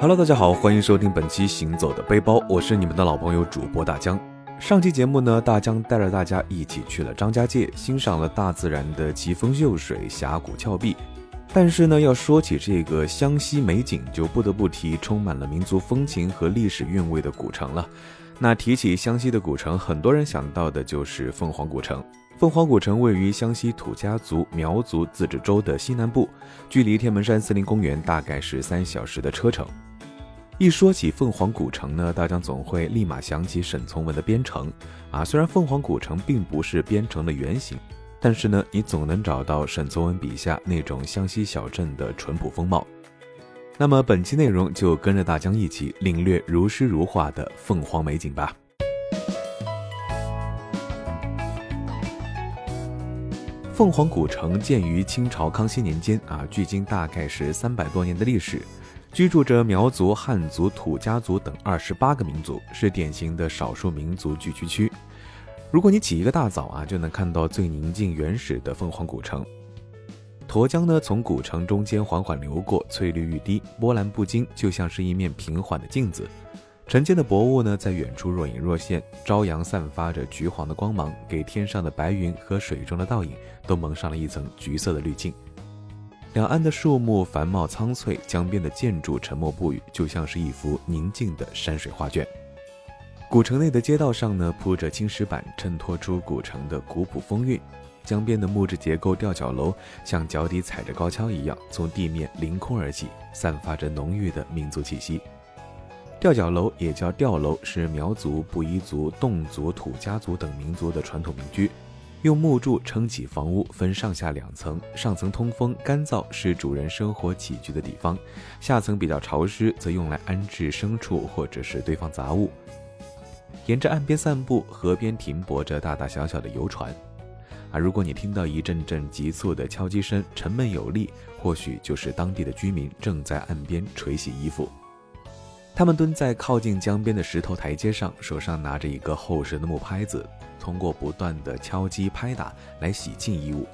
Hello，大家好，欢迎收听本期《行走的背包》，我是你们的老朋友主播大江。上期节目呢，大江带着大家一起去了张家界，欣赏了大自然的奇峰秀水、峡谷峭壁。但是呢，要说起这个湘西美景，就不得不提充满了民族风情和历史韵味的古城了。那提起湘西的古城，很多人想到的就是凤凰古城。凤凰古城位于湘西土家族苗族自治州的西南部，距离天门山森林公园大概是三小时的车程。一说起凤凰古城呢，大家总会立马想起沈从文的《边城》啊。虽然凤凰古城并不是边城的原型，但是呢，你总能找到沈从文笔下那种湘西小镇的淳朴风貌。那么本期内容就跟着大江一起领略如诗如画的凤凰美景吧。凤凰古城建于清朝康熙年间啊，距今大概是三百多年的历史，居住着苗族、汉族、土家族等二十八个民族，是典型的少数民族聚居区。如果你起一个大早啊，就能看到最宁静原始的凤凰古城。沱江呢，从古城中间缓缓流过，翠绿欲滴，波澜不惊，就像是一面平缓的镜子。晨间的薄雾呢，在远处若隐若现，朝阳散发着橘黄的光芒，给天上的白云和水中的倒影都蒙上了一层橘色的滤镜。两岸的树木繁茂苍翠，江边的建筑沉默不语，就像是一幅宁静的山水画卷。古城内的街道上呢，铺着青石板，衬托出古城的古朴风韵。江边的木质结构吊脚楼，像脚底踩着高跷一样，从地面凌空而起，散发着浓郁的民族气息。吊脚楼也叫吊楼，是苗族、布依族、侗族、土家族等民族的传统民居，用木柱撑起房屋，分上下两层，上层通风干燥，是主人生活起居的地方；下层比较潮湿，则用来安置牲畜或者是堆放杂物。沿着岸边散步，河边停泊着大大小小的游船，啊，如果你听到一阵阵急促的敲击声，沉闷有力，或许就是当地的居民正在岸边捶洗衣服。他们蹲在靠近江边的石头台阶上，手上拿着一个厚实的木拍子，通过不断的敲击拍打来洗净衣物。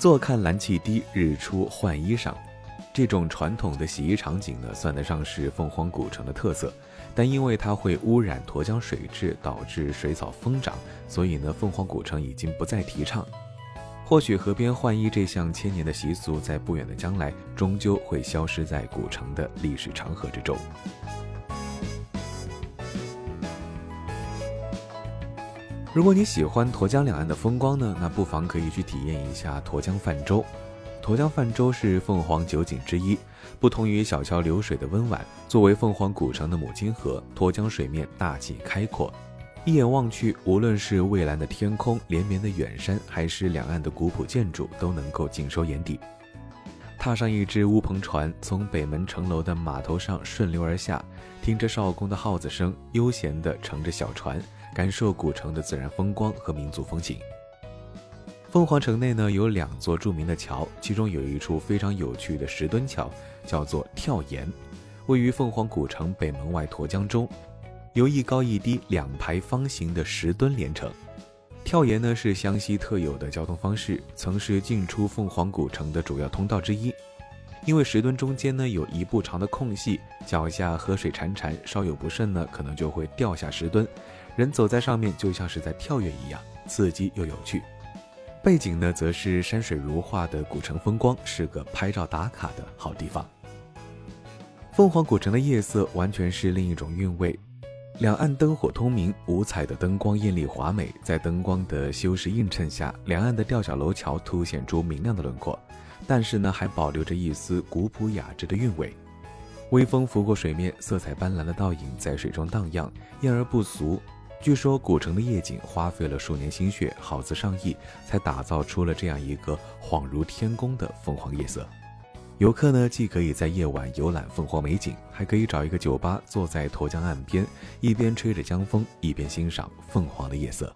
坐看蓝气低，日出换衣裳，这种传统的洗衣场景呢，算得上是凤凰古城的特色。但因为它会污染沱江水质，导致水草疯长，所以呢，凤凰古城已经不再提倡。或许河边换衣这项千年的习俗，在不远的将来，终究会消失在古城的历史长河之中。如果你喜欢沱江两岸的风光呢，那不妨可以去体验一下沱江泛舟。沱江泛舟是凤凰九景之一，不同于小桥流水的温婉，作为凤凰古城的母亲河，沱江水面大气开阔。一眼望去，无论是蔚蓝的天空、连绵的远山，还是两岸的古朴建筑，都能够尽收眼底。踏上一只乌篷船，从北门城楼的码头上顺流而下，听着少公的号子声，悠闲地乘着小船，感受古城的自然风光和民族风情。凤凰城内呢有两座著名的桥，其中有一处非常有趣的石墩桥，叫做跳岩，位于凤凰古城北门外沱江中。由一高一低两排方形的石墩连成，跳岩呢是湘西特有的交通方式，曾是进出凤凰古城的主要通道之一。因为石墩中间呢有一步长的空隙，脚下河水潺潺，稍有不慎呢可能就会掉下石墩，人走在上面就像是在跳跃一样，刺激又有趣。背景呢则是山水如画的古城风光，是个拍照打卡的好地方。凤凰古城的夜色完全是另一种韵味。两岸灯火通明，五彩的灯光艳丽华美，在灯光的修饰映衬下，两岸的吊脚楼桥凸显出明亮的轮廓，但是呢，还保留着一丝古朴雅致的韵味。微风拂过水面，色彩斑斓的倒影在水中荡漾，艳而不俗。据说古城的夜景花费了数年心血，耗资上亿，才打造出了这样一个恍如天宫的凤凰夜色。游客呢，既可以在夜晚游览凤凰美景，还可以找一个酒吧，坐在沱江岸边，一边吹着江风，一边欣赏凤凰的夜色。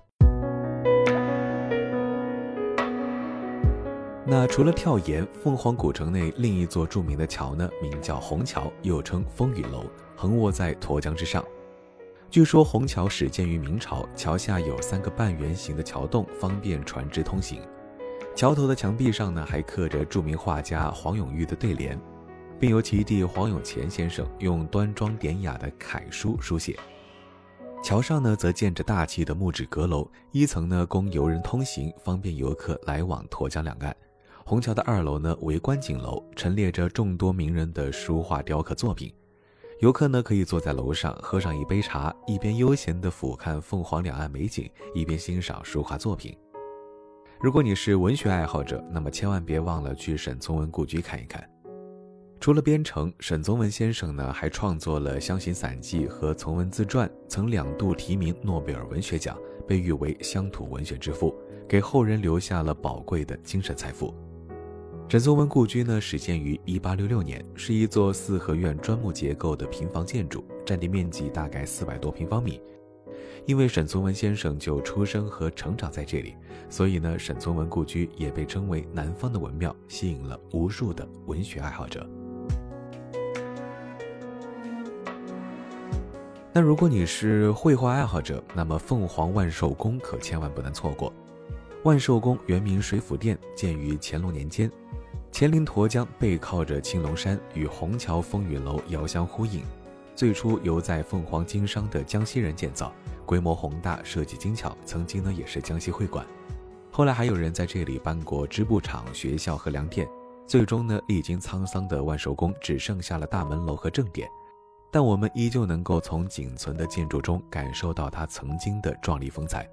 那除了跳岩，凤凰古城内另一座著名的桥呢，名叫虹桥，又称风雨楼，横卧在沱江之上。据说虹桥始建于明朝，桥下有三个半圆形的桥洞，方便船只通行。桥头的墙壁上呢，还刻着著名画家黄永玉的对联：“并由其弟黄永乾先生用端庄典雅的楷书书写。桥上呢，则建着大气的木质阁楼，一层呢供游人通行，方便游客来往沱江两岸。虹桥的二楼呢为观景楼，陈列着众多名人的书画雕刻作品。游客呢可以坐在楼上喝上一杯茶，一边悠闲地俯瞰凤凰两岸美景，一边欣赏书画作品。如果你是文学爱好者，那么千万别忘了去沈从文故居看一看。除了编程，沈从文先生呢还创作了《乡行散记》和《从文自传》，曾两度提名诺贝尔文学奖，被誉为乡土文学之父，给后人留下了宝贵的精神财富。沈从文故居呢始建于1866年，是一座四合院砖木结构的平房建筑，占地面积大概四百多平方米。因为沈从文先生就出生和成长在这里，所以呢，沈从文故居也被称为南方的文庙，吸引了无数的文学爱好者。那如果你是绘画爱好者，那么凤凰万寿宫可千万不能错过。万寿宫原名水府殿，建于乾隆年间，乾陵沱江，背靠着青龙山，与虹桥风雨楼遥相呼应。最初由在凤凰经商的江西人建造，规模宏大，设计精巧，曾经呢也是江西会馆。后来还有人在这里办过织布厂、学校和粮店。最终呢，历经沧桑的万寿宫只剩下了大门楼和正殿。但我们依旧能够从仅存的建筑中感受到它曾经的壮丽风采。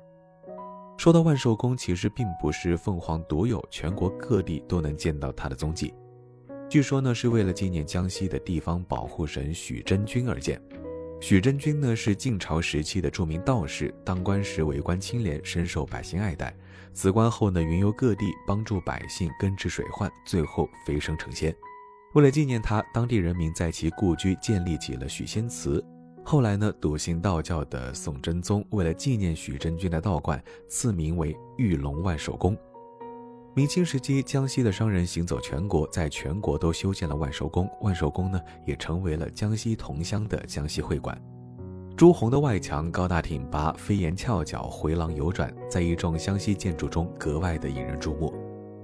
说到万寿宫，其实并不是凤凰独有，全国各地都能见到它的踪迹。据说呢，是为了纪念江西的地方保护神许真君而建。许真君呢，是晋朝时期的著名道士，当官时为官清廉，深受百姓爱戴。辞官后呢，云游各地，帮助百姓根治水患，最后飞升成仙。为了纪念他，当地人民在其故居建立起了许仙祠。后来呢，笃信道教的宋真宗为了纪念许真君的道观，赐名为玉龙万寿宫。明清时期，江西的商人行走全国，在全国都修建了万寿宫。万寿宫呢，也成为了江西同乡的江西会馆。朱红的外墙高大挺拔，飞檐翘角，回廊游转，在一众湘西建筑中格外的引人注目。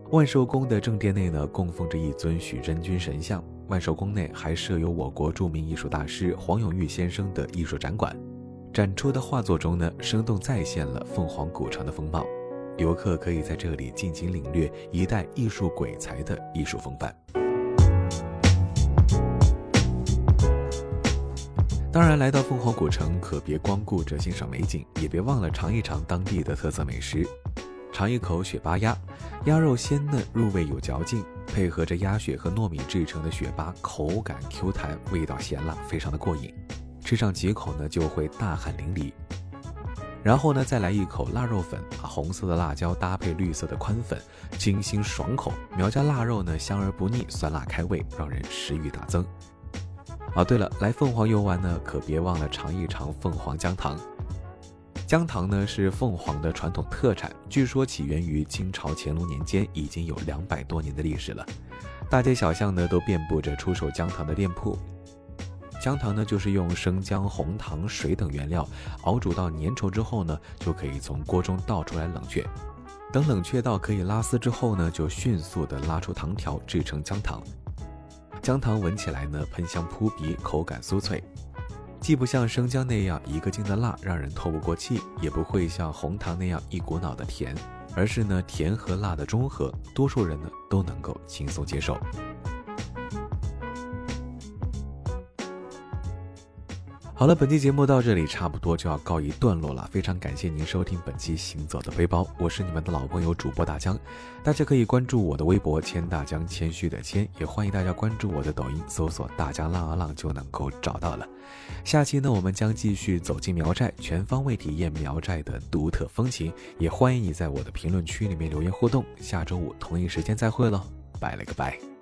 万寿宫的正殿内呢，供奉着一尊许真君神像。万寿宫内还设有我国著名艺术大师黄永玉先生的艺术展馆，展出的画作中呢，生动再现了凤凰古城的风貌。游客可以在这里尽情领略一代艺术鬼才的艺术风范。当然，来到凤凰古城，可别光顾着欣赏美景，也别忘了尝一尝当地的特色美食。尝一口雪巴鸭，鸭肉鲜嫩入味有嚼劲，配合着鸭血和糯米制成的雪巴，口感 Q 弹，味道咸辣，非常的过瘾。吃上几口呢，就会大汗淋漓。然后呢，再来一口腊肉粉，啊，红色的辣椒搭配绿色的宽粉，清新爽口。苗家腊肉呢，香而不腻，酸辣开胃，让人食欲大增。哦，对了，来凤凰游玩呢，可别忘了尝一尝凤凰姜糖。姜糖呢是凤凰的传统特产，据说起源于清朝乾隆年间，已经有两百多年的历史了。大街小巷呢都遍布着出售姜糖的店铺。姜糖呢就是用生姜、红糖、水等原料熬煮到粘稠之后呢，就可以从锅中倒出来冷却。等冷却到可以拉丝之后呢，就迅速的拉出糖条，制成姜糖。姜糖闻起来呢喷香扑鼻，口感酥脆。既不像生姜那样一个劲的辣，让人透不过气，也不会像红糖那样一股脑的甜，而是呢甜和辣的中和，多数人呢都能够轻松接受。好了，本期节目到这里差不多就要告一段落了。非常感谢您收听本期《行走的背包》，我是你们的老朋友主播大江。大家可以关注我的微博“谦大江”，谦虚的谦，也欢迎大家关注我的抖音，搜索“大江浪啊浪”就能够找到了。下期呢，我们将继续走进苗寨，全方位体验苗寨的独特风情。也欢迎你在我的评论区里面留言互动。下周五同一时间再会喽，拜了个拜。